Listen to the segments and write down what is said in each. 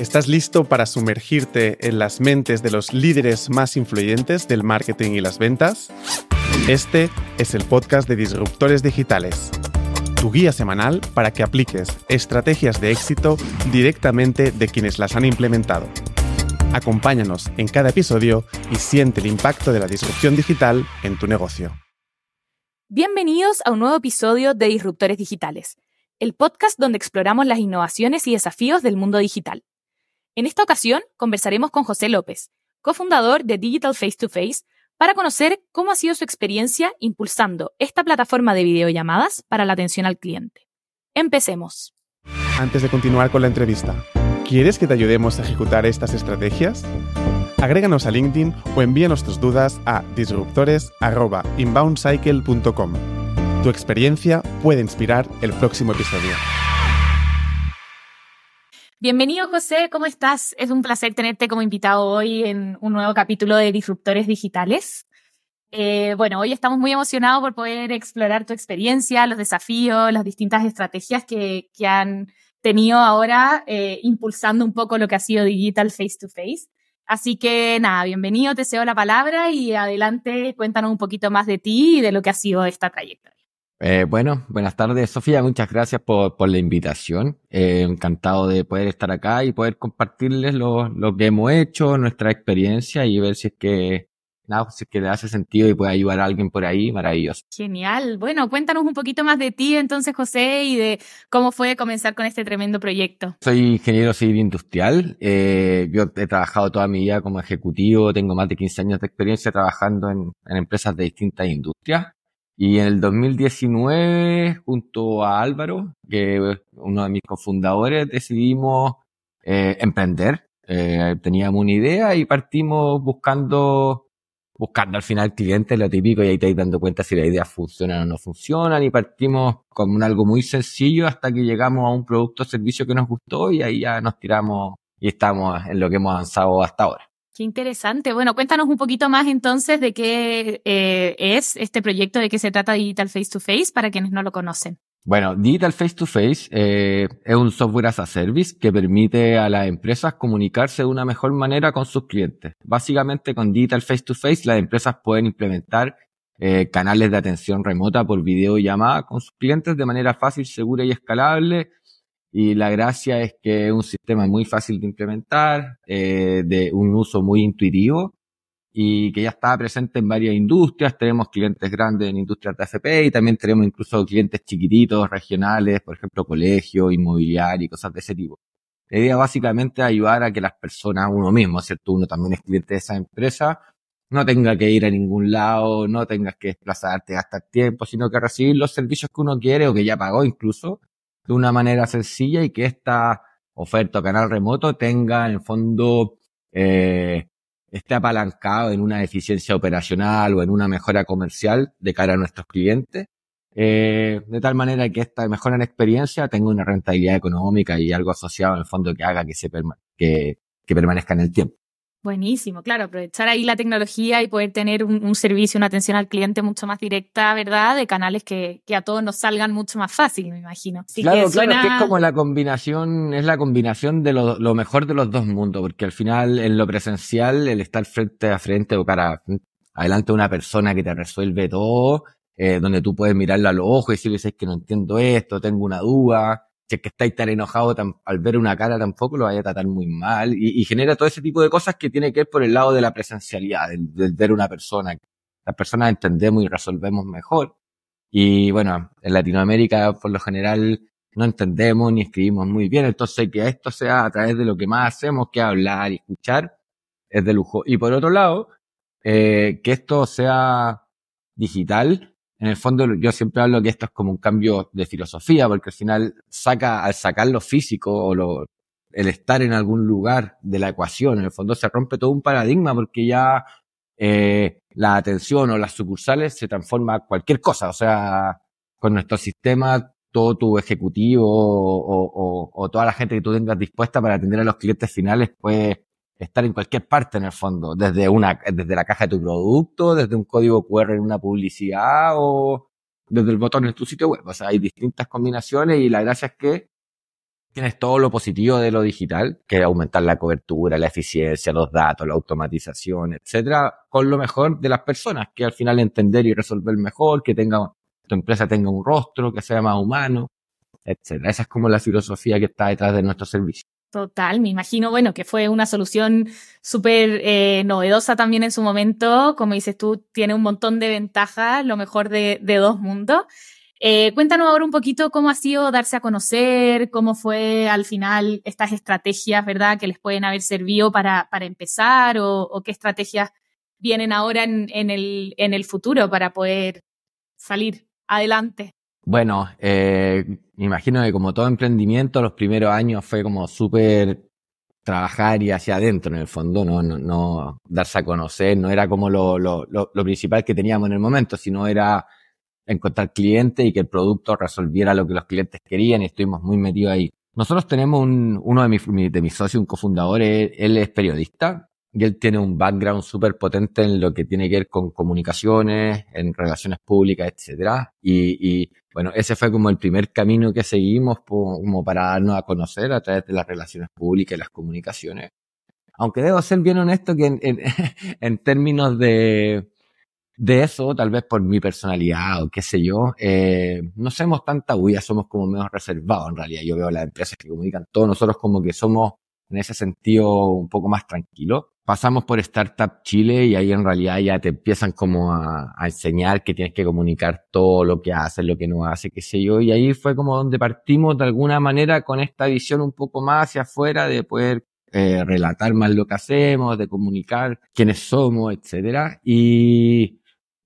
¿Estás listo para sumergirte en las mentes de los líderes más influyentes del marketing y las ventas? Este es el podcast de Disruptores Digitales, tu guía semanal para que apliques estrategias de éxito directamente de quienes las han implementado. Acompáñanos en cada episodio y siente el impacto de la disrupción digital en tu negocio. Bienvenidos a un nuevo episodio de Disruptores Digitales, el podcast donde exploramos las innovaciones y desafíos del mundo digital. En esta ocasión conversaremos con José López, cofundador de Digital Face to Face, para conocer cómo ha sido su experiencia impulsando esta plataforma de videollamadas para la atención al cliente. Empecemos. Antes de continuar con la entrevista, ¿quieres que te ayudemos a ejecutar estas estrategias? Agréganos a LinkedIn o envíanos tus dudas a disruptores.inboundcycle.com. Tu experiencia puede inspirar el próximo episodio. Bienvenido José, ¿cómo estás? Es un placer tenerte como invitado hoy en un nuevo capítulo de Disruptores Digitales. Eh, bueno, hoy estamos muy emocionados por poder explorar tu experiencia, los desafíos, las distintas estrategias que, han tenido ahora eh, impulsando un poco lo que ha sido Digital Face to Face. Así que nada, bienvenido, te cedo la palabra y adelante cuéntanos un poquito más de ti y de lo que ha sido esta trayectoria. Eh, bueno, buenas tardes, Sofía. Muchas gracias por, por la invitación. Eh, encantado de poder estar acá y poder compartirles lo, lo, que hemos hecho, nuestra experiencia y ver si es que, nada, si es que le hace sentido y puede ayudar a alguien por ahí. Maravilloso. Genial. Bueno, cuéntanos un poquito más de ti entonces, José, y de cómo fue comenzar con este tremendo proyecto. Soy ingeniero civil industrial. Eh, yo he trabajado toda mi vida como ejecutivo. Tengo más de 15 años de experiencia trabajando en, en empresas de distintas industrias. Y en el 2019, junto a Álvaro, que es uno de mis cofundadores, decidimos eh, emprender. Eh, teníamos una idea y partimos buscando, buscando al final clientes, lo típico, y ahí te dando cuenta si las ideas funcionan o no funcionan, y partimos con algo muy sencillo hasta que llegamos a un producto o servicio que nos gustó y ahí ya nos tiramos y estamos en lo que hemos avanzado hasta ahora. Qué interesante. Bueno, cuéntanos un poquito más entonces de qué eh, es este proyecto, de qué se trata Digital Face to Face para quienes no lo conocen. Bueno, Digital Face to Face eh, es un software as a service que permite a las empresas comunicarse de una mejor manera con sus clientes. Básicamente con Digital Face to Face las empresas pueden implementar eh, canales de atención remota por videollamada con sus clientes de manera fácil, segura y escalable y la gracia es que es un sistema muy fácil de implementar, eh, de un uso muy intuitivo y que ya está presente en varias industrias. Tenemos clientes grandes en industrias de AFP y también tenemos incluso clientes chiquititos, regionales, por ejemplo, colegios, inmobiliarios y cosas de ese tipo. La idea básicamente es ayudar a que las personas, uno mismo, ¿cierto? Uno también es cliente de esa empresa, no tenga que ir a ningún lado, no tengas que desplazarte, gastar tiempo, sino que recibir los servicios que uno quiere o que ya pagó incluso de una manera sencilla y que esta oferta o canal remoto tenga en fondo eh, esté apalancado en una eficiencia operacional o en una mejora comercial de cara a nuestros clientes, eh, de tal manera que esta mejora en experiencia tenga una rentabilidad económica y algo asociado en el fondo que haga que se que, que permanezca en el tiempo. Buenísimo, claro, aprovechar ahí la tecnología y poder tener un, un, servicio, una atención al cliente mucho más directa, ¿verdad? De canales que, que a todos nos salgan mucho más fácil, me imagino. Así claro, que suena... claro, que es como la combinación, es la combinación de lo, lo, mejor de los dos mundos, porque al final en lo presencial, el estar frente a frente o cara adelante de una persona que te resuelve todo, eh, donde tú puedes mirarlo a los ojos y decirle, es que no entiendo esto, tengo una duda, si es que estáis tan enojados al ver una cara tampoco lo vaya a tratar muy mal y, y, genera todo ese tipo de cosas que tiene que ver por el lado de la presencialidad, del, del ver una persona. Las personas entendemos y resolvemos mejor. Y bueno, en Latinoamérica por lo general no entendemos ni escribimos muy bien, entonces que esto sea a través de lo que más hacemos, que hablar y escuchar, es de lujo. Y por otro lado, eh, que esto sea digital, en el fondo yo siempre hablo que esto es como un cambio de filosofía, porque al final saca, al sacar lo físico o lo, el estar en algún lugar de la ecuación, en el fondo se rompe todo un paradigma porque ya eh, la atención o las sucursales se transforma a cualquier cosa, o sea, con nuestro sistema todo tu ejecutivo o, o, o, toda la gente que tú tengas dispuesta para atender a los clientes finales puede estar en cualquier parte en el fondo, desde una, desde la caja de tu producto, desde un código QR en una publicidad o desde el botón en tu sitio web. O sea, hay distintas combinaciones y la gracia es que tienes todo lo positivo de lo digital, que es aumentar la cobertura, la eficiencia, los datos, la automatización, etcétera, con lo mejor de las personas, que al final entender y resolver mejor, que tenga, tu empresa tenga un rostro, que sea más humano, etcétera. Esa es como la filosofía que está detrás de nuestro servicio. Total, me imagino, bueno, que fue una solución súper eh, novedosa también en su momento. Como dices tú, tiene un montón de ventajas, lo mejor de, dos mundos. Eh, cuéntanos ahora un poquito cómo ha sido darse a conocer, cómo fue al final estas estrategias, ¿verdad?, que les pueden haber servido para, para empezar o, qué estrategias vienen ahora en, en, el, en el futuro para poder salir adelante. Bueno, eh, me imagino que como todo emprendimiento, los primeros años fue como súper trabajar y hacia adentro en el fondo, no, no, no darse a conocer, no era como lo, lo, lo, lo principal que teníamos en el momento, sino era encontrar clientes y que el producto resolviera lo que los clientes querían y estuvimos muy metidos ahí. Nosotros tenemos un, uno de mis, de mis socios, un cofundador, él, es periodista y él tiene un background súper potente en lo que tiene que ver con comunicaciones, en relaciones públicas, etcétera. Y, y, bueno, ese fue como el primer camino que seguimos como para darnos a conocer a través de las relaciones públicas y las comunicaciones. Aunque debo ser bien honesto que en, en, en términos de, de eso, tal vez por mi personalidad o qué sé yo, eh, no somos tanta huida, somos como menos reservados en realidad. Yo veo las empresas que comunican todos nosotros como que somos en ese sentido un poco más tranquilos. Pasamos por Startup Chile y ahí en realidad ya te empiezan como a, enseñar que tienes que comunicar todo lo que haces, lo que no haces, qué sé yo. Y ahí fue como donde partimos de alguna manera con esta visión un poco más hacia afuera de poder eh, relatar más lo que hacemos, de comunicar quiénes somos, etcétera. Y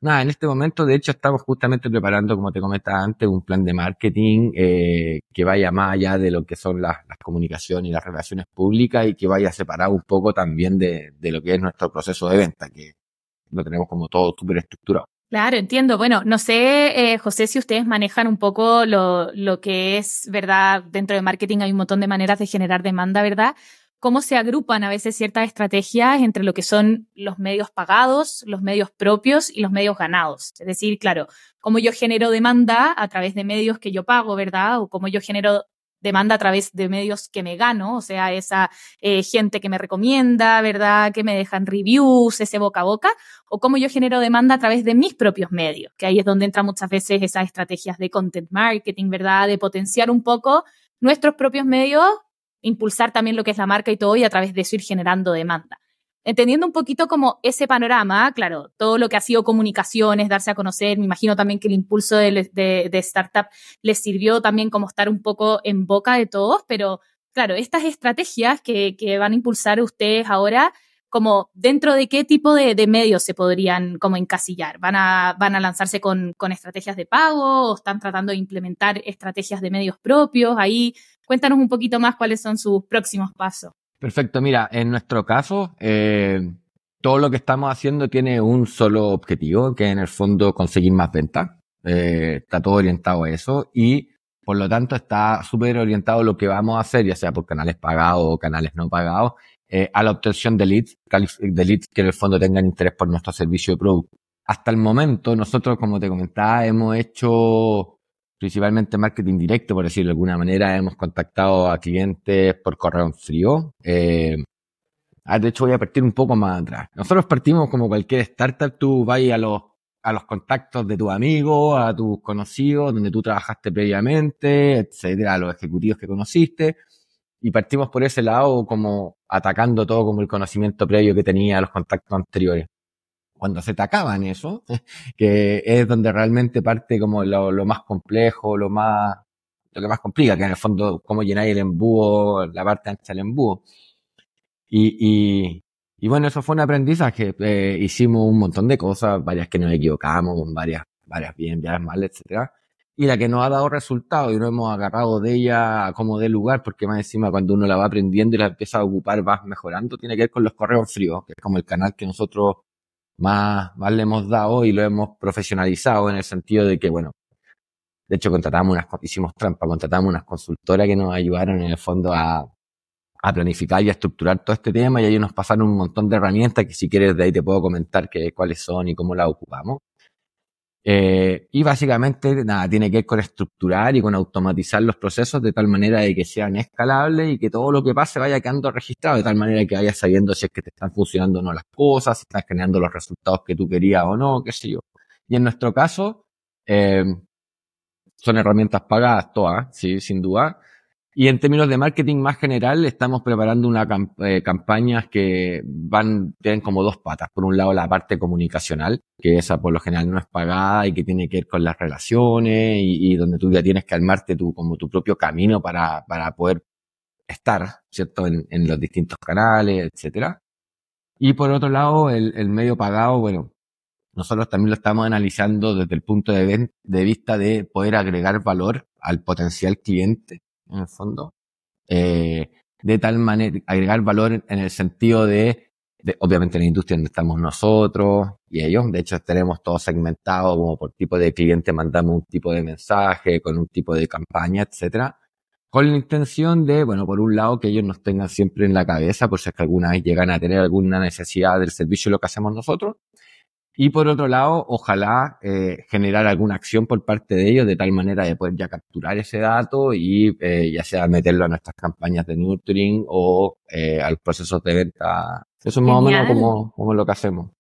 Nada, en este momento, de hecho, estamos justamente preparando, como te comentaba antes, un plan de marketing eh, que vaya más allá de lo que son las, las, comunicaciones y las relaciones públicas y que vaya separado un poco también de, de lo que es nuestro proceso de venta, que lo tenemos como todo súper estructurado. Claro, entiendo. Bueno, no sé, eh, José, si ustedes manejan un poco lo, lo que es, ¿verdad? Dentro de marketing hay un montón de maneras de generar demanda, ¿verdad? Cómo se agrupan a veces ciertas estrategias entre lo que son los medios pagados, los medios propios y los medios ganados. Es decir, claro, cómo yo genero demanda a través de medios que yo pago, ¿verdad? O cómo yo genero demanda a través de medios que me gano, o sea, esa eh, gente que me recomienda, ¿verdad? Que me dejan reviews, ese boca a boca, o cómo yo genero demanda a través de mis propios medios, que ahí es donde entran muchas veces esas estrategias de content marketing, ¿verdad? De potenciar un poco nuestros propios medios impulsar también lo que es la marca y todo y a través de eso ir generando demanda. Entendiendo un poquito como ese panorama, claro, todo lo que ha sido comunicaciones, darse a conocer, me imagino también que el impulso de, de, de startup les sirvió también como estar un poco en boca de todos, pero claro, estas estrategias que, que van a impulsar ustedes ahora, como dentro de qué tipo de, medios se podrían como encasillar. ¿Van a, van a lanzarse con, con, estrategias de pago o están tratando de implementar estrategias de medios propios? Ahí cuéntanos un poquito más cuáles son sus próximos pasos. Perfecto, mira, en nuestro caso, eh, todo lo que estamos haciendo tiene un solo objetivo, que en el fondo conseguir más ventas. Eh, está todo orientado a eso y por lo tanto está súper orientado a lo que vamos a hacer, ya sea por canales pagados o canales no pagados, eh, a la obtención de leads, de leads que en el fondo tengan interés por nuestro servicio de producto. Hasta el momento, nosotros, como te comentaba, hemos hecho principalmente marketing directo, por decirlo de alguna manera. Hemos contactado a clientes por correo en frío. Eh, de hecho, voy a partir un poco más atrás. Nosotros partimos como cualquier startup, tú vas a los, a los contactos de tus amigos, a tus conocidos, donde tú trabajaste previamente, etcétera, a los ejecutivos que conociste y partimos por ese lado como atacando todo como el conocimiento previo que tenía los contactos anteriores. Cuando se te acaban eso, que es donde realmente parte como lo, lo, más complejo, lo más, lo que más complica, que en el fondo cómo llenáis el embudo, la parte ancha del embudo. Y, y, y bueno, eso fue un aprendizaje. Eh, hicimos un montón de cosas, varias que nos equivocamos, varias, varias bien, varias mal, etcétera y la que nos ha dado resultados y no hemos agarrado de ella como de lugar, porque más encima cuando uno la va aprendiendo y la empieza a ocupar, vas mejorando, tiene que ver con los correos fríos, que es como el canal que nosotros más, más le hemos dado y lo hemos profesionalizado en el sentido de que, bueno, de hecho contratamos unas, hicimos trampa, contratamos unas consultoras que nos ayudaron en el fondo a, a planificar y a estructurar todo este tema y ahí nos pasaron un montón de herramientas que si quieres de ahí te puedo comentar que, cuáles son y cómo las ocupamos. Eh, y básicamente, nada, tiene que ver con estructurar y con automatizar los procesos de tal manera de que sean escalables y que todo lo que pase vaya quedando registrado, de tal manera que vayas sabiendo si es que te están funcionando o no las cosas, si están generando los resultados que tú querías o no, qué sé yo. Y en nuestro caso, eh, son herramientas pagadas todas, sí, sin duda. Y en términos de marketing más general, estamos preparando una eh, campañas que van, tienen como dos patas. Por un lado, la parte comunicacional, que esa por lo general no es pagada y que tiene que ver con las relaciones y, donde tú ya tienes que armarte tu, como tu propio camino para, para poder estar, ¿cierto? En, los distintos canales, etcétera. Y por otro lado, el, medio pagado, bueno, nosotros también lo estamos analizando desde el punto de vista de poder agregar valor al potencial cliente en el fondo. Eh, de tal manera, agregar valor en el sentido de, de, obviamente, la industria donde estamos nosotros y ellos. De hecho, tenemos todo segmentado como por tipo de cliente, mandamos un tipo de mensaje con un tipo de campaña, etcétera. Con la intención de, bueno, por un lado, que ellos nos tengan siempre en la cabeza, por si es que alguna vez llegan a tener alguna necesidad del servicio lo que hacemos nosotros. Y por otro lado, ojalá eh, generar alguna acción por parte de ellos de tal manera de poder ya capturar ese dato y eh, ya sea meterlo a nuestras campañas de nurturing o eh, a los procesos de venta. Eso es más o menos como, como lo que hacemos.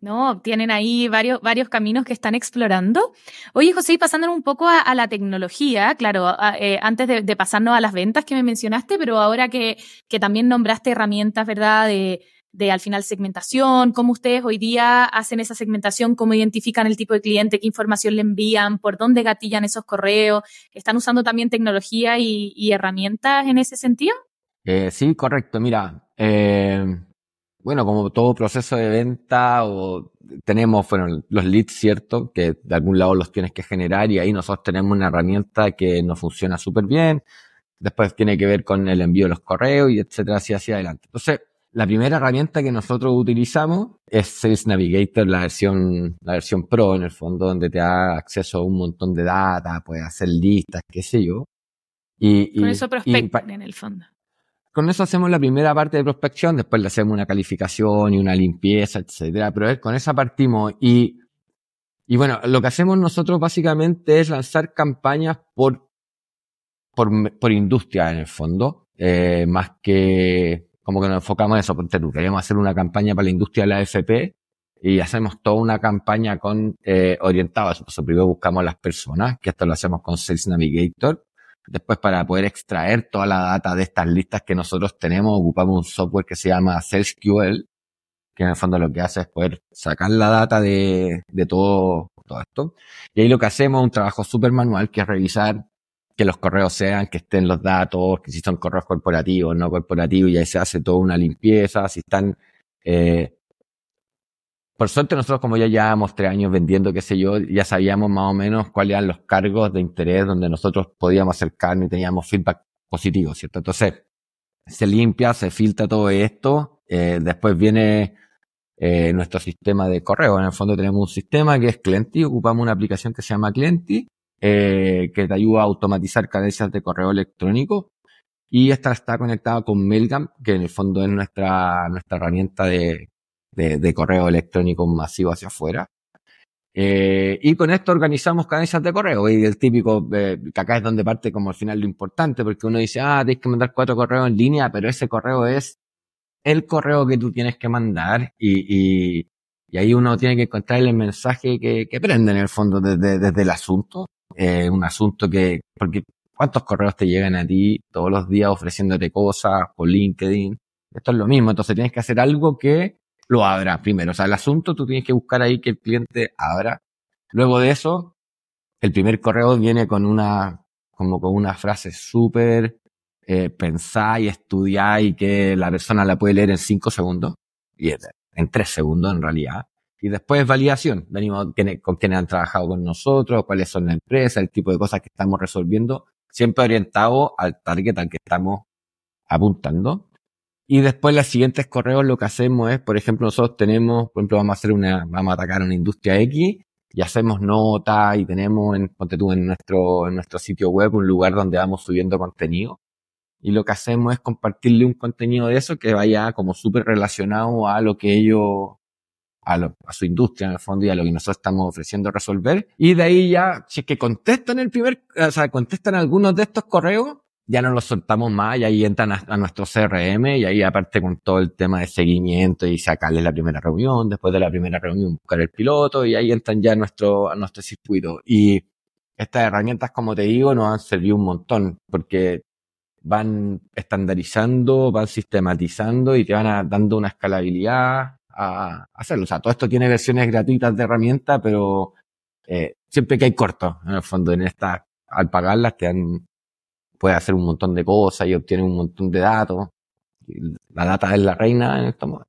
No, tienen ahí varios, varios caminos que están explorando. Oye, José, y pasándonos un poco a, la tecnología, claro, eh, antes de, de, pasarnos a las ventas que me mencionaste, pero ahora que, que también nombraste herramientas, ¿verdad? De, de al final segmentación, cómo ustedes hoy día hacen esa segmentación, cómo identifican el tipo de cliente, qué información le envían, por dónde gatillan esos correos. ¿Están usando también tecnología y, herramientas en ese sentido? Eh, sí, correcto. Mira, eh, bueno, como todo proceso de venta, o tenemos bueno, los leads, ¿cierto? Que de algún lado los tienes que generar y ahí nosotros tenemos una herramienta que nos funciona súper bien. Después tiene que ver con el envío de los correos y etcétera, así hacia adelante. Entonces, la primera herramienta que nosotros utilizamos es Sales Navigator, la versión, la versión Pro, en el fondo, donde te da acceso a un montón de data, puedes hacer listas, qué sé yo. Y, con eso prospectan en el fondo. Con eso hacemos la primera parte de prospección, después le hacemos una calificación y una limpieza, etcétera. Pero con esa partimos y, y bueno, lo que hacemos nosotros básicamente es lanzar campañas por, por, por industria en el fondo, eh, más que como que nos enfocamos en eso, porque queríamos hacer una campaña para la industria de la AFP y hacemos toda una campaña con eh, orientada a eso. primero buscamos a las personas, que esto lo hacemos con Sales Navigator. Después, para poder extraer toda la data de estas listas que nosotros tenemos, ocupamos un software que se llama SalesQL, que en el fondo lo que hace es poder sacar la data de, de todo, todo esto. Y ahí lo que hacemos es un trabajo súper manual, que es revisar que los correos sean, que estén los datos, que si son correos corporativos, no corporativos, y ahí se hace toda una limpieza, si están... Eh, por suerte nosotros como ya llevábamos tres años vendiendo, qué sé yo, ya sabíamos más o menos cuáles eran los cargos de interés donde nosotros podíamos acercarnos y teníamos feedback positivo, ¿cierto? Entonces, se limpia, se filtra todo esto, eh, después viene eh, nuestro sistema de correo. En el fondo tenemos un sistema que es Clienty, ocupamos una aplicación que se llama Clienty, eh, que te ayuda a automatizar cadencias de correo electrónico. Y esta está conectada con Mailgun, que en el fondo es nuestra, nuestra herramienta de, de, correo electrónico masivo hacia afuera. Eh, y con esto organizamos cadencias de correo. Y el típico, eh, que acá es donde parte como al final lo importante, porque uno dice, ah, tienes que mandar cuatro correos en línea, pero ese correo es el correo que tú tienes que mandar y, y, y ahí uno tiene que encontrar el mensaje que, que prende en el fondo desde, desde el asunto eh, un asunto que, porque ¿cuántos correos te llegan a ti todos los días ofreciéndote cosas por LinkedIn? Esto es lo mismo, entonces tienes que hacer algo que lo abra primero. O sea, el asunto tú tienes que buscar ahí que el cliente abra. Luego de eso, el primer correo viene con una, como con una frase súper eh, pensada y estudiada y que la persona la puede leer en cinco segundos. Y en tres segundos en realidad. Y después validación, venimos con quienes han trabajado con nosotros, cuáles son las empresas, el tipo de cosas que estamos resolviendo, siempre orientado al target al que estamos apuntando. Y después los siguientes correos lo que hacemos es, por ejemplo, nosotros tenemos, por ejemplo, vamos a hacer una, vamos a atacar una industria X y hacemos notas y tenemos en, ponte tú, en nuestro, en nuestro sitio web un lugar donde vamos subiendo contenido. Y lo que hacemos es compartirle un contenido de eso que vaya como súper relacionado a lo que ellos a, a, su industria en el fondo y a lo que nosotros estamos ofreciendo resolver. Y de ahí ya, si es que contestan el primer, o sea, contestan algunos de estos correos, ya no los soltamos más y ahí entran a, nuestro CRM y ahí aparte con todo el tema de seguimiento y sacarle la primera reunión, después de la primera reunión buscar el piloto y ahí entran ya a nuestro, a nuestro circuito. Y estas herramientas, como te digo, nos han servido un montón porque van estandarizando, van sistematizando y te van dando una escalabilidad a, hacerlo. O sea, todo esto tiene versiones gratuitas de herramienta, pero eh, siempre que hay cortos, en el fondo, en esta, al pagarlas te dan, puedes hacer un montón de cosas y obtienes un montón de datos. La data es la reina en este modo.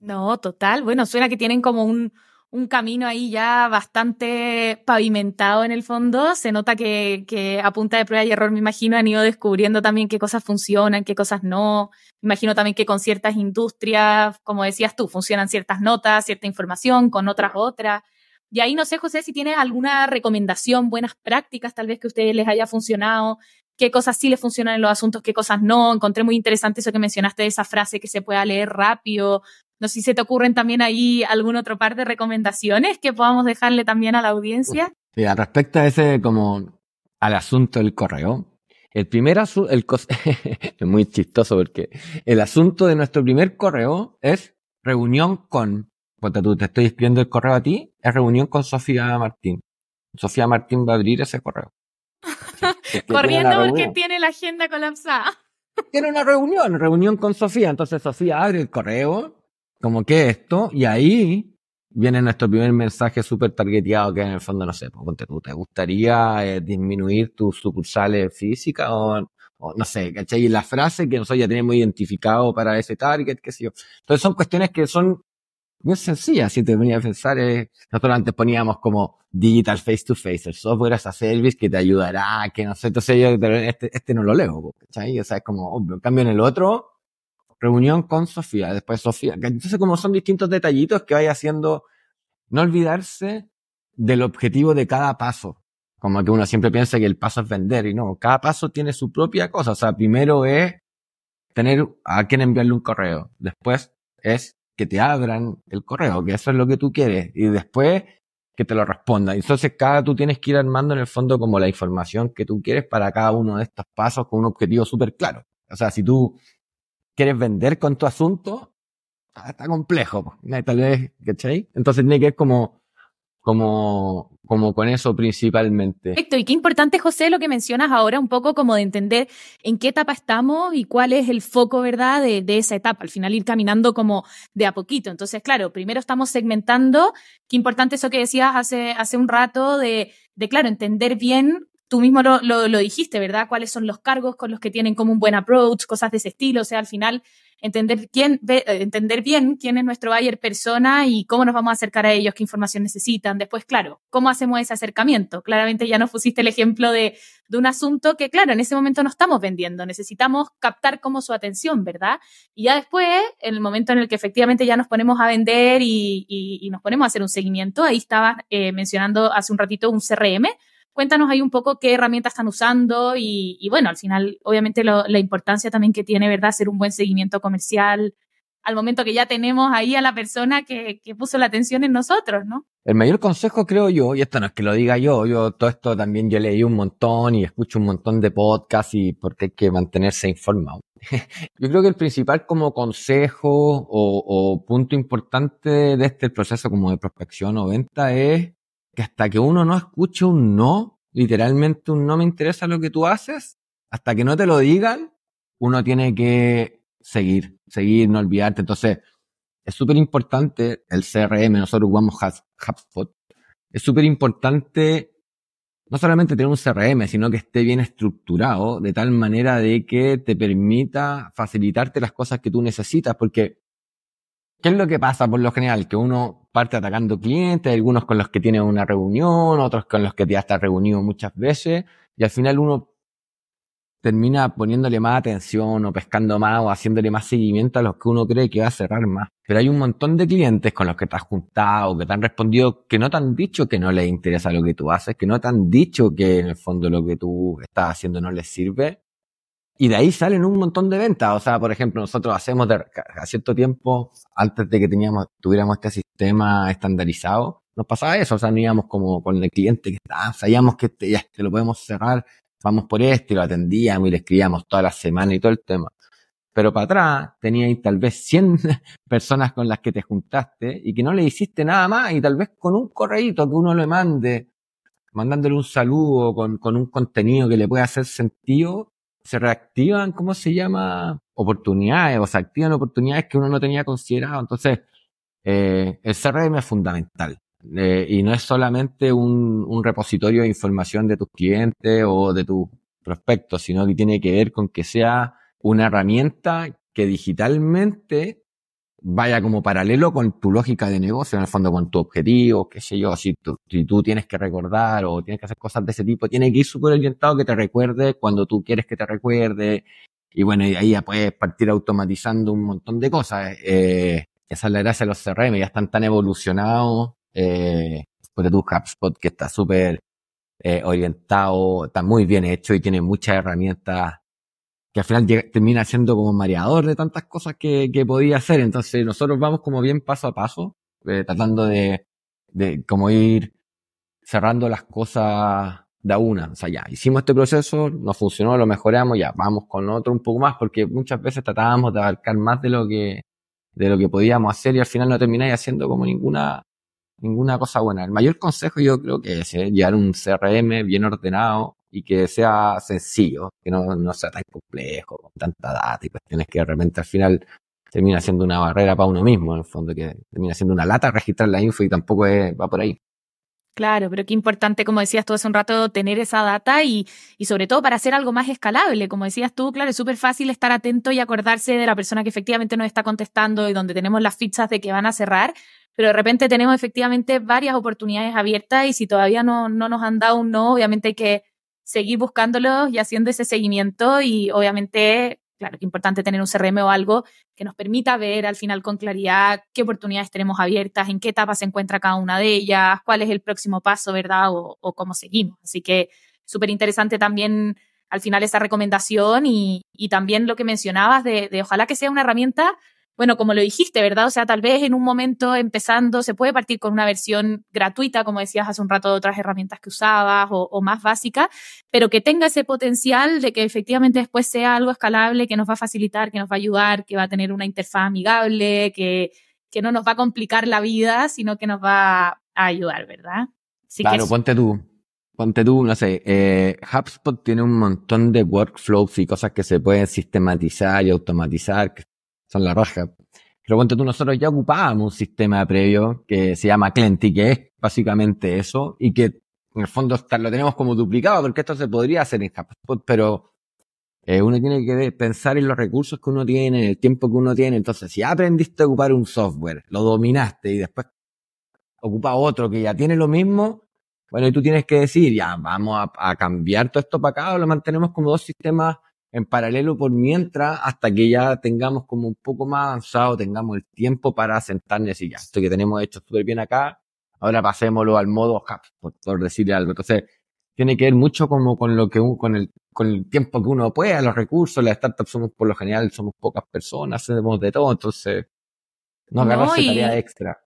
No, total. Bueno, suena que tienen como un, un camino ahí ya bastante pavimentado en el fondo. Se nota que, que, a punta de prueba y error, me imagino, han ido descubriendo también qué cosas funcionan, qué cosas no. Me imagino también que con ciertas industrias, como decías tú, funcionan ciertas notas, cierta información, con otras otras. Y ahí no sé, José, si tienes alguna recomendación, buenas prácticas tal vez que a ustedes les haya funcionado, qué cosas sí les funcionan en los asuntos, qué cosas no. Encontré muy interesante eso que mencionaste de esa frase que se pueda leer rápido, no sé si se te ocurren también ahí algún otro par de recomendaciones que podamos dejarle también a la audiencia. Sí, respecto a ese, como al asunto del correo, el primer asunto, el es muy chistoso porque el asunto de nuestro primer correo es reunión con, porque tú te estoy escribiendo el correo a ti, es reunión con Sofía Martín. Sofía Martín va a abrir ese correo. Corriendo porque tiene la agenda colapsada. Tiene una reunión, reunión con Sofía. Entonces Sofía abre el correo como que esto, y ahí viene nuestro primer mensaje súper targeteado que en el fondo, no sé, pues, ¿te gustaría eh, disminuir tus sucursales físicas o, no sé, ¿cachai? Y la frase que nosotros ya tenemos identificado para ese target, qué sé yo. Entonces son cuestiones que son muy sencillas, si te venía a pensar, eh, nosotros antes poníamos como digital face to face, el software as a service que te ayudará, que no sé, entonces yo este, este no lo leo, ¿cachai? O sea, es como obvio. En cambio en el otro, reunión con Sofía, después Sofía. Entonces, como son distintos detallitos que vaya haciendo, no olvidarse del objetivo de cada paso. Como que uno siempre piensa que el paso es vender y no, cada paso tiene su propia cosa. O sea, primero es tener a quien enviarle un correo. Después es que te abran el correo, que eso es lo que tú quieres. Y después que te lo responda. Entonces, cada tú tienes que ir armando en el fondo como la información que tú quieres para cada uno de estos pasos con un objetivo súper claro. O sea, si tú quieres vender con tu asunto, ah, está complejo, tal vez, ¿cachai? Entonces tiene que ver como, como, como con eso principalmente. Perfecto, y qué importante, José, lo que mencionas ahora, un poco como de entender en qué etapa estamos y cuál es el foco, ¿verdad?, de, de esa etapa. Al final ir caminando como de a poquito. Entonces, claro, primero estamos segmentando. Qué importante eso que decías hace, hace un rato de, de, claro, entender bien tú mismo lo, lo, dijiste, ¿verdad? ¿Cuáles son los cargos con los que tienen como un buen approach, cosas de ese estilo? O sea, al final, entender, quién, eh, entender bien quién es nuestro buyer persona y cómo nos vamos a acercar a ellos, qué información necesitan. Después, claro, ¿cómo hacemos ese acercamiento? Claramente ya nos pusiste el ejemplo de, de un asunto que, claro, en ese momento no estamos vendiendo, necesitamos captar como su atención, ¿verdad? Y ya después, en el momento en el que efectivamente ya nos ponemos a vender y, y, nos ponemos a hacer un seguimiento, ahí estaba eh, mencionando hace un ratito un CRM, Cuéntanos ahí un poco qué herramientas están usando y, bueno, al final, obviamente, la importancia también que tiene, ¿verdad?, hacer un buen seguimiento comercial al momento que ya tenemos ahí a la persona que, que puso la atención en nosotros, ¿no? El mayor consejo, creo yo, y esto no es que lo diga yo, yo todo esto también yo leí un montón y escucho un montón de podcasts y porque hay que mantenerse informado. yo creo que el principal como consejo o, o punto importante de este proceso como de prospección o venta es que hasta que uno no escuche un no, literalmente un no me interesa lo que tú haces, hasta que no te lo digan, uno tiene que seguir, seguir, no olvidarte. Entonces, es súper importante el CRM, nosotros jugamos HubSpot, es súper importante no solamente tener un CRM, sino que esté bien estructurado de tal manera de que te permita facilitarte las cosas que tú necesitas, porque ¿qué es lo que pasa por lo general? Que uno parte atacando clientes, algunos con los que tiene una reunión, otros con los que ya está reunido muchas veces, y al final uno termina poniéndole más atención o pescando más o haciéndole más seguimiento a los que uno cree que va a cerrar más. Pero hay un montón de clientes con los que te has juntado, que te han respondido que no te han dicho que no les interesa lo que tú haces, que no te han dicho que en el fondo lo que tú estás haciendo no les sirve. Y de ahí salen un montón de ventas. O sea, por ejemplo, nosotros hacemos de, a cierto tiempo, antes de que teníamos, tuviéramos este sistema estandarizado, nos pasaba eso, o sea, no íbamos como con el cliente que está, sabíamos que este, ya este lo podemos cerrar, vamos por este, y lo atendíamos y le escribíamos toda la semana y todo el tema. Pero para atrás teníais tal vez 100 personas con las que te juntaste y que no le hiciste nada más y tal vez con un correíto que uno le mande, mandándole un saludo con, con un contenido que le pueda hacer sentido, se reactivan, ¿cómo se llama? Oportunidades, o se activan oportunidades que uno no tenía considerado. Entonces, eh, el CRM es fundamental. Eh, y no es solamente un, un, repositorio de información de tus clientes o de tus prospectos, sino que tiene que ver con que sea una herramienta que digitalmente vaya como paralelo con tu lógica de negocio, en el fondo con tu objetivo, qué sé yo, si tú, si tú tienes que recordar o tienes que hacer cosas de ese tipo, tiene que ir súper orientado que te recuerde cuando tú quieres que te recuerde. Y bueno, y ahí ya puedes partir automatizando un montón de cosas. Eh, esa es la gracia de los CRM, ya están tan evolucionados eh, de tu HubSpot que está súper eh, orientado, está muy bien hecho y tiene muchas herramientas que al final termina siendo como mareador de tantas cosas que, que podía hacer. Entonces nosotros vamos como bien paso a paso, eh, tratando de, de como ir cerrando las cosas de una. O sea, ya, hicimos este proceso, nos funcionó, lo mejoramos, ya, vamos con otro un poco más, porque muchas veces tratábamos de abarcar más de lo que, de lo que podíamos hacer y al final no termináis haciendo como ninguna, ninguna cosa buena. El mayor consejo yo creo que es eh, llevar un CRM bien ordenado y que sea sencillo, que no, no sea tan complejo, con tanta data y cuestiones que realmente al final termina siendo una barrera para uno mismo, en el fondo, que termina siendo una lata registrar la info y tampoco va por ahí. Claro, pero qué importante, como decías tú hace un rato, tener esa data y, y sobre todo para hacer algo más escalable. Como decías tú, claro, es súper fácil estar atento y acordarse de la persona que efectivamente nos está contestando y donde tenemos las fichas de que van a cerrar, pero de repente tenemos efectivamente varias oportunidades abiertas y si todavía no, no nos han dado un no, obviamente hay que seguir buscándolos y haciendo ese seguimiento y obviamente, claro, que importante tener un CRM o algo que nos permita ver al final con claridad qué oportunidades tenemos abiertas, en qué etapa se encuentra cada una de ellas, cuál es el próximo paso, ¿verdad? O, cómo seguimos. Así que súper interesante también al final esa recomendación y, y también lo que mencionabas de ojalá que sea una herramienta bueno, como lo dijiste, ¿verdad? O sea, tal vez en un momento empezando se puede partir con una versión gratuita, como decías hace un rato de otras herramientas que usabas o, más básica, pero que tenga ese potencial de que efectivamente después sea algo escalable, que nos va a facilitar, que nos va a ayudar, que va a tener una interfaz amigable, que, que no nos va a complicar la vida, sino que nos va a ayudar, ¿verdad? claro, ponte tú. Ponte tú, no sé, eh, HubSpot tiene un montón de workflows y cosas que se pueden sistematizar y automatizar, que son la raja. Pero cuando tú, nosotros ya ocupábamos un sistema previo que se llama Clenty, que es básicamente eso, y que en el fondo lo tenemos como duplicado, porque esto se podría hacer en HubSpot, pero eh, uno tiene que pensar en los recursos que uno tiene, en el tiempo que uno tiene. Entonces, si aprendiste a ocupar un software, lo dominaste y después ocupa otro que ya tiene lo mismo, bueno, y tú tienes que decir, ya, vamos a, a cambiar todo esto para acá o lo mantenemos como dos sistemas en paralelo por mientras hasta que ya tengamos como un poco más avanzado, tengamos el tiempo para sentarnos y ya, esto que tenemos hecho súper bien acá, ahora pasémoslo al modo hub, por, decirle algo. Entonces, tiene que ver mucho como con lo que con el, con el tiempo que uno pueda, los recursos, las startups somos por lo general, somos pocas personas, hacemos de todo, entonces no agarrarse no, tarea extra.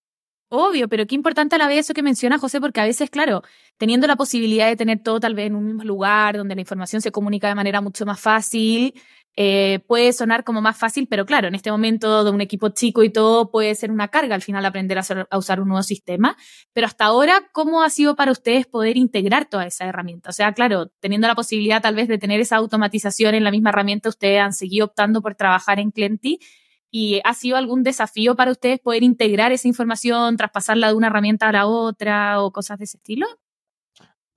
Obvio, pero qué importante a la vez eso que menciona José, porque a veces, claro, teniendo la posibilidad de tener todo tal vez en un mismo lugar, donde la información se comunica de manera mucho más fácil, eh, puede sonar como más fácil, pero claro, en este momento de un equipo chico y todo puede ser una carga al final aprender a, a usar un nuevo sistema. Pero hasta ahora, ¿cómo ha sido para ustedes poder integrar toda esa herramienta? O sea, claro, teniendo la posibilidad tal vez de tener esa automatización en la misma herramienta, ustedes han seguido optando por trabajar en Clenty ¿Y ha sido algún desafío para ustedes poder integrar esa información, traspasarla de una herramienta a la otra o cosas de ese estilo?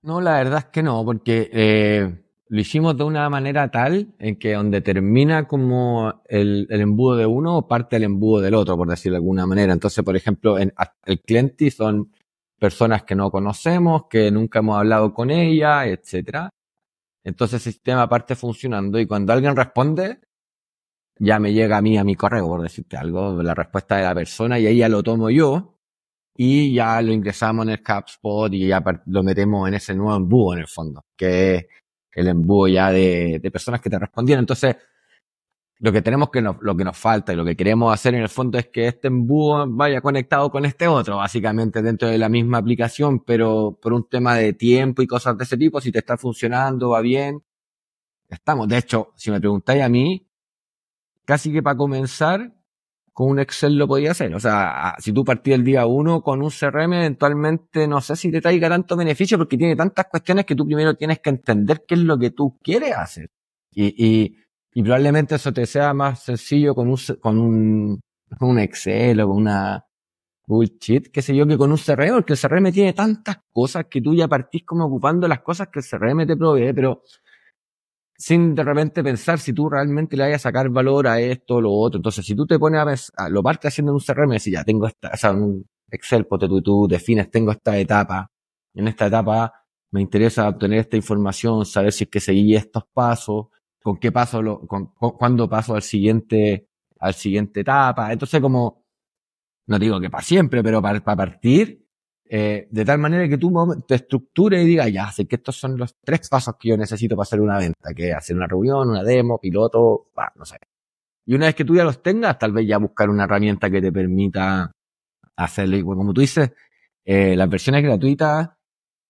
No, la verdad es que no, porque eh, lo hicimos de una manera tal en que donde termina como el, embudo de uno parte el embudo del otro, por decirlo de alguna manera. Entonces, por ejemplo, en, el cliente son personas que no conocemos, que nunca hemos hablado con ella, etcétera. Entonces el sistema parte funcionando y cuando alguien responde, ya me llega a mí a mi correo, por decirte algo, la respuesta de la persona y ahí ya lo tomo yo y ya lo ingresamos en el CapSpot y ya lo metemos en ese nuevo embudo en el fondo, que es el embudo ya de, personas que te respondieron. Entonces, lo que tenemos que no, lo que nos falta y lo que queremos hacer en el fondo es que este embudo vaya conectado con este otro, básicamente dentro de la misma aplicación, pero por un tema de tiempo y cosas de ese tipo, si te está funcionando, va bien, estamos. De hecho, si me preguntáis a mí, casi que para comenzar, con un Excel lo podía hacer. O sea, si tú partías el día uno con un CRM, eventualmente no sé si te traiga tanto beneficio porque tiene tantas cuestiones que tú primero tienes que entender qué es lo que tú quieres hacer. Y, y, y probablemente eso te sea más sencillo con un, con un, con un Excel o con una Google Sheet, qué sé yo, que con un CRM, porque el CRM tiene tantas cosas que tú ya partís como ocupando las cosas que el CRM te provee, pero sin de repente pensar si tú realmente le vayas a sacar valor a esto o lo otro. Entonces, si tú te pones a, ver, lo partes haciendo en un CRM y ya tengo esta, o sea, un Excel, pues tú, tú defines, tengo esta etapa. En esta etapa me interesa obtener esta información, saber si es que seguí estos pasos, con qué paso, lo, con, cuándo paso al siguiente, al siguiente etapa. Entonces, como, no digo que para siempre, pero para, para partir, eh, de tal manera que tú te estructures y digas, ya, sé que estos son los tres pasos que yo necesito para hacer una venta, que hacer una reunión, una demo, piloto, no sé. Y una vez que tú ya los tengas, tal vez ya buscar una herramienta que te permita hacerlo. Y como tú dices, eh, las versiones gratuitas,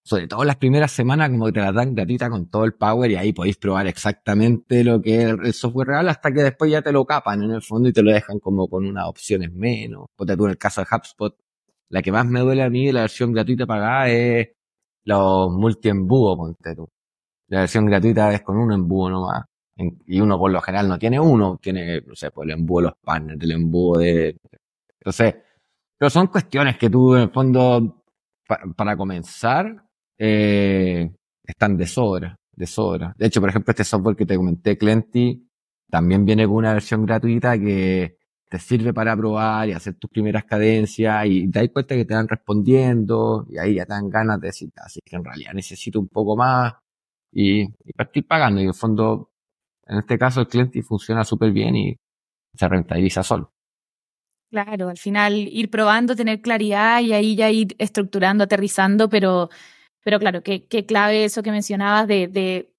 sobre todo las primeras semanas, como que te las dan gratuitas con todo el power y ahí podéis probar exactamente lo que es el software real hasta que después ya te lo capan en el fondo y te lo dejan como con unas opciones menos. Porque tú en el caso de HubSpot, la que más me duele a mí de la versión gratuita pagada es los multi-embudos, ponte tú. La versión gratuita es con un embudo nomás. Y uno por lo general no tiene uno, tiene, no sé, pues el embudo de los partners, el embudo de... Entonces, pero son cuestiones que tú, en el fondo, para comenzar, eh, están de sobra, de sobra. De hecho, por ejemplo, este software que te comenté, Clenty, también viene con una versión gratuita que te sirve para probar y hacer tus primeras cadencias y te das cuenta que te van respondiendo y ahí ya te dan ganas de decir, así que en realidad necesito un poco más y, y partir pagando y en el fondo, en este caso el cliente funciona súper bien y se rentabiliza solo. Claro, al final ir probando, tener claridad y ahí ya ir estructurando, aterrizando, pero, pero claro, qué, qué clave eso que mencionabas de, de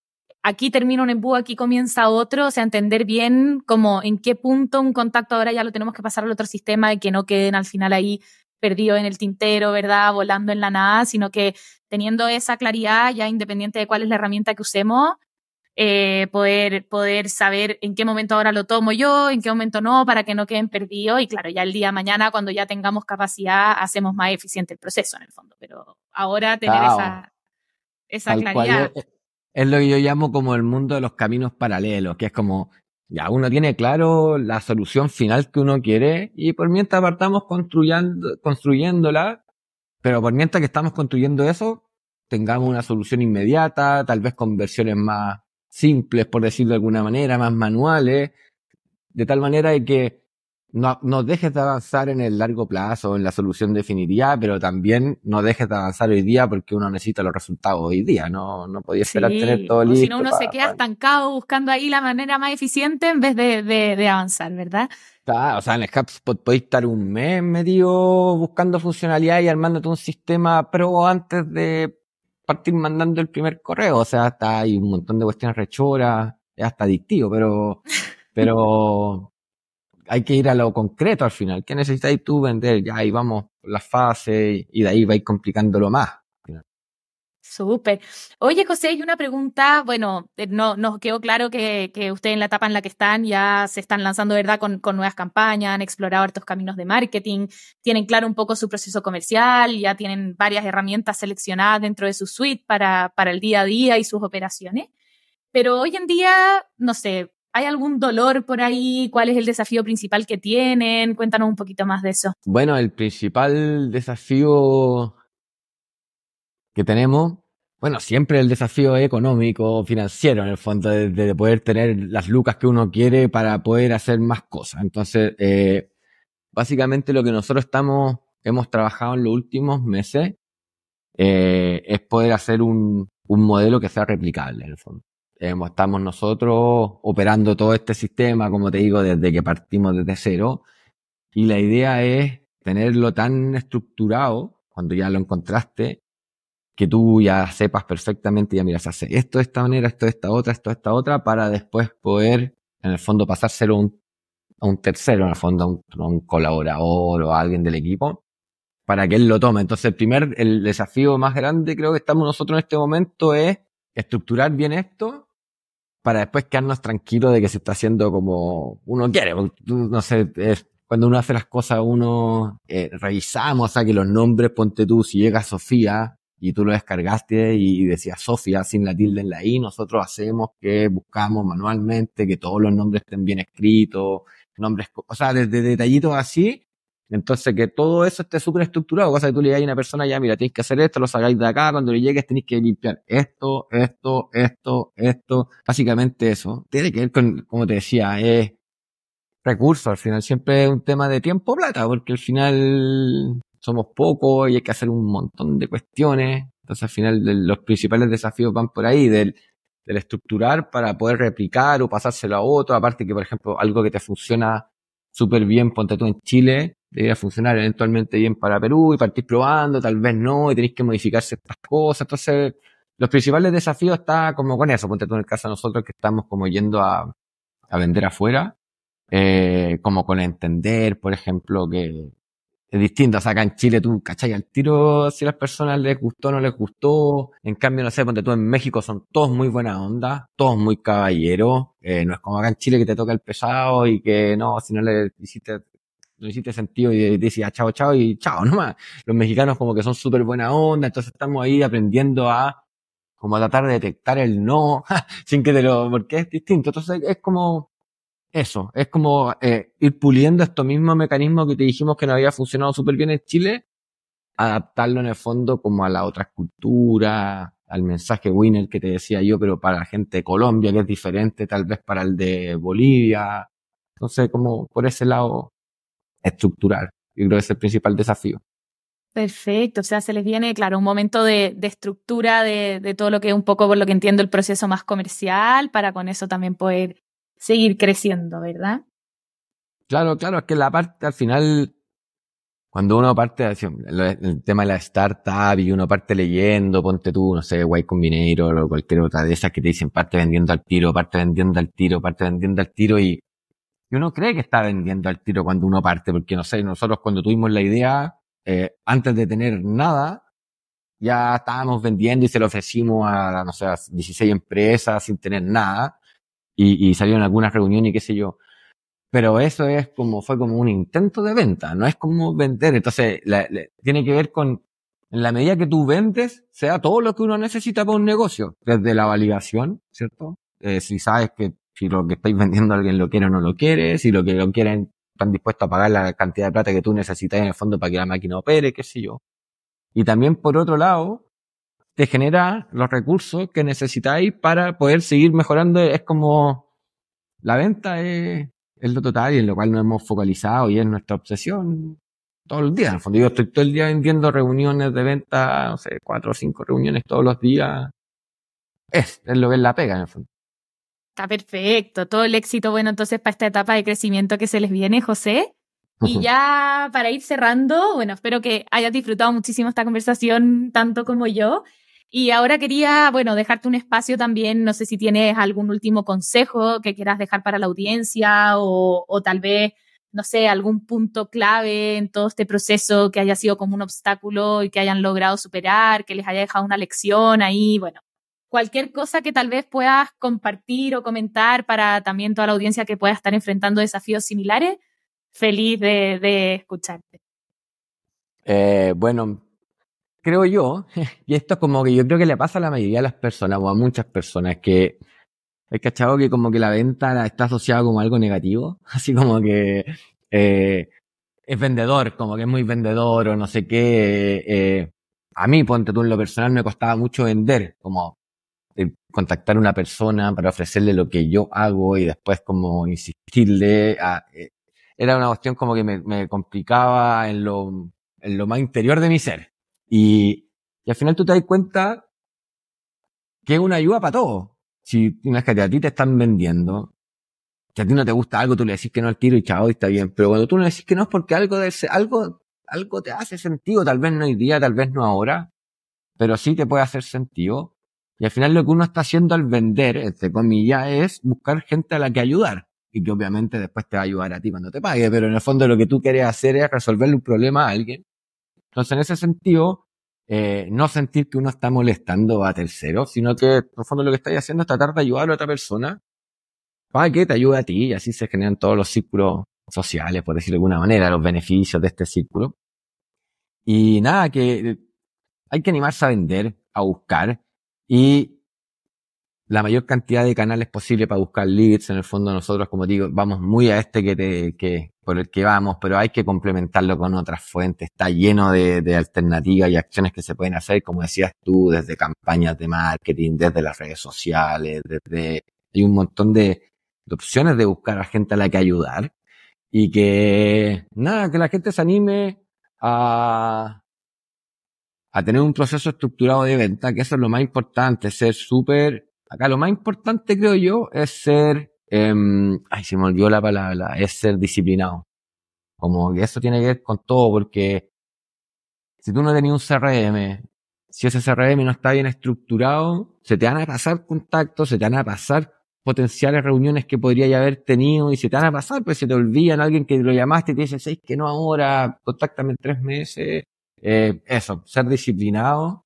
aquí termina un embudo, aquí comienza otro, o sea, entender bien como en qué punto un contacto ahora ya lo tenemos que pasar al otro sistema y que no queden al final ahí perdidos en el tintero, ¿verdad? Volando en la nada, sino que teniendo esa claridad, ya independiente de cuál es la herramienta que usemos, eh, poder, poder saber en qué momento ahora lo tomo yo, en qué momento no, para que no queden perdidos. Y claro, ya el día de mañana, cuando ya tengamos capacidad, hacemos más eficiente el proceso en el fondo. Pero ahora tener esa, esa claridad es lo que yo llamo como el mundo de los caminos paralelos, que es como, ya uno tiene claro la solución final que uno quiere y por mientras partamos construyendo, construyéndola, pero por mientras que estamos construyendo eso, tengamos una solución inmediata, tal vez con versiones más simples, por decirlo de alguna manera, más manuales, de tal manera de que no, no dejes de avanzar en el largo plazo, en la solución definitiva, pero también no dejes de avanzar hoy día porque uno necesita los resultados hoy día, no, no podía esperar tener todo listo. Si no, uno se queda estancado buscando ahí la manera más eficiente en vez de, de, de avanzar, ¿verdad? o sea, en el HubSpot podéis estar un mes medio buscando funcionalidad y armándote un sistema pro antes de partir mandando el primer correo. O sea, hasta hay un montón de cuestiones rechoras, es hasta adictivo, pero, pero, hay que ir a lo concreto al final. ¿Qué necesitáis tú vender? Ya ahí vamos las fases y de ahí vais complicándolo más. Súper. Oye, José, hay una pregunta. Bueno, eh, no nos quedó claro que, que ustedes en la etapa en la que están ya se están lanzando, ¿verdad?, con, con nuevas campañas, han explorado estos caminos de marketing, tienen claro un poco su proceso comercial, ya tienen varias herramientas seleccionadas dentro de su suite para, para el día a día y sus operaciones. Pero hoy en día, no sé, ¿Hay algún dolor por ahí? ¿Cuál es el desafío principal que tienen? Cuéntanos un poquito más de eso. Bueno, el principal desafío que tenemos, bueno, siempre el desafío económico, financiero, en el fondo, de, poder tener las lucas que uno quiere para poder hacer más cosas. Entonces, eh, básicamente lo que nosotros estamos, hemos trabajado en los últimos meses, eh, es poder hacer un, un modelo que sea replicable, en el fondo estamos nosotros operando todo este sistema, como te digo, desde que partimos desde cero. Y la idea es tenerlo tan estructurado, cuando ya lo encontraste, que tú ya sepas perfectamente, ya miras, hace esto de esta manera, esto de esta otra, esto de esta otra, para después poder en el fondo pasárselo a un, a un tercero, en el fondo a un, a un colaborador o a alguien del equipo, para que él lo tome. Entonces, el primer, el desafío más grande creo que estamos nosotros en este momento es estructurar bien esto para después quedarnos tranquilos de que se está haciendo como uno quiere. No sé, cuando uno hace las cosas, uno eh, revisamos, o sea, que los nombres, ponte tú, si llega Sofía y tú lo descargaste y, decías Sofía sin la tilde en la I, nosotros hacemos que buscamos manualmente que todos los nombres estén bien escritos, nombres, o sea, desde detallitos así, entonces, que todo eso esté súper estructurado, cosa que tú le digas a una persona, ya, mira, tienes que hacer esto, lo sacáis de acá, cuando le llegues tenéis que limpiar esto, esto, esto, esto, básicamente eso. Tiene que ver con, como te decía, es recursos, al final siempre es un tema de tiempo plata, porque al final somos pocos y hay que hacer un montón de cuestiones. Entonces, al final, los principales desafíos van por ahí, del, del estructurar para poder replicar o pasárselo a otro, aparte que, por ejemplo, algo que te funciona súper bien, ponte tú en Chile, debería funcionar eventualmente bien para Perú y partir probando, tal vez no, y tenéis que modificar ciertas cosas. Entonces, los principales desafíos está como con eso, ponte tú en el caso de nosotros que estamos como yendo a, a vender afuera, eh, como con entender, por ejemplo, que es distinto. O sea, acá en Chile tú, ¿cachai? Al tiro, si a las personas les gustó o no les gustó. En cambio, no sé, ponte tú en México son todos muy buena onda, todos muy caballeros. Eh, no es como acá en Chile que te toca el pesado y que no, si no le hiciste, no hiciste sentido y decía chao, chao y chao nomás. Los mexicanos como que son súper buena onda, entonces estamos ahí aprendiendo a como a tratar de detectar el no, sin que te lo, porque es distinto. Entonces es como, eso, es como eh, ir puliendo estos mismos mecanismos que te dijimos que no había funcionado súper bien en Chile, adaptarlo en el fondo como a las otras culturas, al mensaje winner que te decía yo, pero para la gente de Colombia, que es diferente tal vez para el de Bolivia. Entonces, como por ese lado, estructurar. Yo creo que es el principal desafío. Perfecto, o sea, se les viene, claro, un momento de, de estructura de, de, todo lo que es un poco, por lo que entiendo, el proceso más comercial, para con eso también poder seguir creciendo, ¿verdad? Claro, claro, es que la parte al final, cuando uno parte, el tema de la startup y uno parte leyendo, ponte tú, no sé, Y Combinator o cualquier otra de esas que te dicen parte vendiendo al tiro, parte vendiendo al tiro, parte vendiendo al tiro y, y uno cree que está vendiendo al tiro cuando uno parte, porque no sé, nosotros cuando tuvimos la idea, eh, antes de tener nada, ya estábamos vendiendo y se lo ofrecimos a, no sé, a 16 empresas sin tener nada y, y salieron algunas reuniones y qué sé yo. Pero eso es como, fue como un intento de venta, no es como vender. Entonces, la, la, tiene que ver con, en la medida que tú vendes, sea todo lo que uno necesita para un negocio, desde la validación, ¿cierto? Eh, si sabes que si lo que estáis vendiendo alguien lo quiere o no lo quiere, si lo que lo quieren están dispuestos a pagar la cantidad de plata que tú necesitas en el fondo para que la máquina opere, qué sé yo. Y también por otro lado, te genera los recursos que necesitáis para poder seguir mejorando. Es como la venta es, es lo total y en lo cual nos hemos focalizado y es nuestra obsesión todos los días. En el fondo, yo estoy todo el día vendiendo reuniones de venta, no sé, cuatro o cinco reuniones todos los días. Es, es lo que es la pega, en el fondo. Está perfecto. Todo el éxito, bueno, entonces para esta etapa de crecimiento que se les viene, José. Y ya para ir cerrando, bueno, espero que hayas disfrutado muchísimo esta conversación, tanto como yo. Y ahora quería, bueno, dejarte un espacio también, no sé si tienes algún último consejo que quieras dejar para la audiencia o, o tal vez, no sé, algún punto clave en todo este proceso que haya sido como un obstáculo y que hayan logrado superar, que les haya dejado una lección ahí, bueno, cualquier cosa que tal vez puedas compartir o comentar para también toda la audiencia que pueda estar enfrentando desafíos similares, feliz de, escucharte. Eh, bueno, creo yo, y esto es como que yo creo que le pasa a la mayoría de las personas o a muchas personas que el cachado que como que la venta está asociada como algo negativo, así como que eh, es vendedor, como que es muy vendedor o no sé qué. Eh, a mí, ponte tú en lo personal, me costaba mucho vender, como contactar a una persona para ofrecerle lo que yo hago y después como insistirle. A, eh, era una cuestión como que me, me complicaba en lo, en lo más interior de mi ser. Y, y al final tú te das cuenta que es una ayuda para todo. Si tienes que a ti te están vendiendo, que a ti no te gusta algo, tú le decís que no al tiro y chao, y está bien. Pero cuando tú le decís que no es porque algo, de ese, algo, algo te hace sentido, tal vez no hoy día, tal vez no ahora, pero sí te puede hacer sentido. Y al final lo que uno está haciendo al vender, entre comillas, es buscar gente a la que ayudar. y que obviamente después te va a ayudar a ti cuando te pague, pero en el fondo lo que tú quieres hacer es resolverle un problema a alguien. Entonces, en ese sentido, eh, no sentir que uno está molestando a terceros, sino que en el fondo lo que estás haciendo es tratar de ayudar a otra persona para que te ayude a ti y así se generan todos los círculos sociales, por decirlo de alguna manera, los beneficios de este círculo. Y nada, que hay que animarse a vender, a buscar y la mayor cantidad de canales posible para buscar leads. En el fondo nosotros, como digo, vamos muy a este que, te, que por el que vamos, pero hay que complementarlo con otras fuentes. Está lleno de, de alternativas y acciones que se pueden hacer, como decías tú, desde campañas de marketing, desde las redes sociales, desde hay un montón de, de opciones de buscar a gente a la que ayudar y que nada, que la gente se anime a, a tener un proceso estructurado de venta, que eso es lo más importante, ser súper, acá lo más importante creo yo es ser, eh, ay, se me olvidó la palabra, es ser disciplinado. Como que eso tiene que ver con todo, porque si tú no tenías un CRM, si ese CRM no está bien estructurado, se te van a pasar contactos, se te van a pasar potenciales reuniones que podría haber tenido y se te van a pasar, pues se te olvidan alguien que lo llamaste y te dice, seis que no ahora, contáctame en tres meses, eh, eso, ser disciplinado,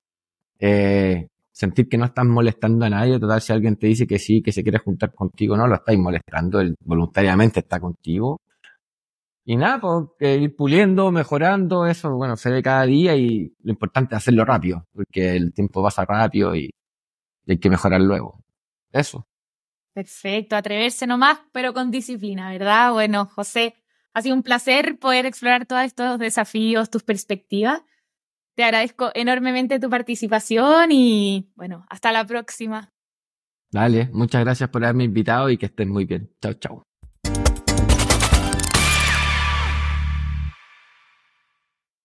eh, sentir que no estás molestando a nadie, total, si alguien te dice que sí, que se quiere juntar contigo, no lo estáis molestando, él voluntariamente está contigo. Y nada, pues, ir puliendo, mejorando, eso, bueno, se ve cada día y lo importante es hacerlo rápido, porque el tiempo pasa rápido y, y hay que mejorar luego. Eso. Perfecto, atreverse nomás, pero con disciplina, ¿verdad? Bueno, José, ha sido un placer poder explorar todos estos desafíos, tus perspectivas. Te agradezco enormemente tu participación y bueno, hasta la próxima. Dale, muchas gracias por haberme invitado y que estés muy bien. Chao, chao.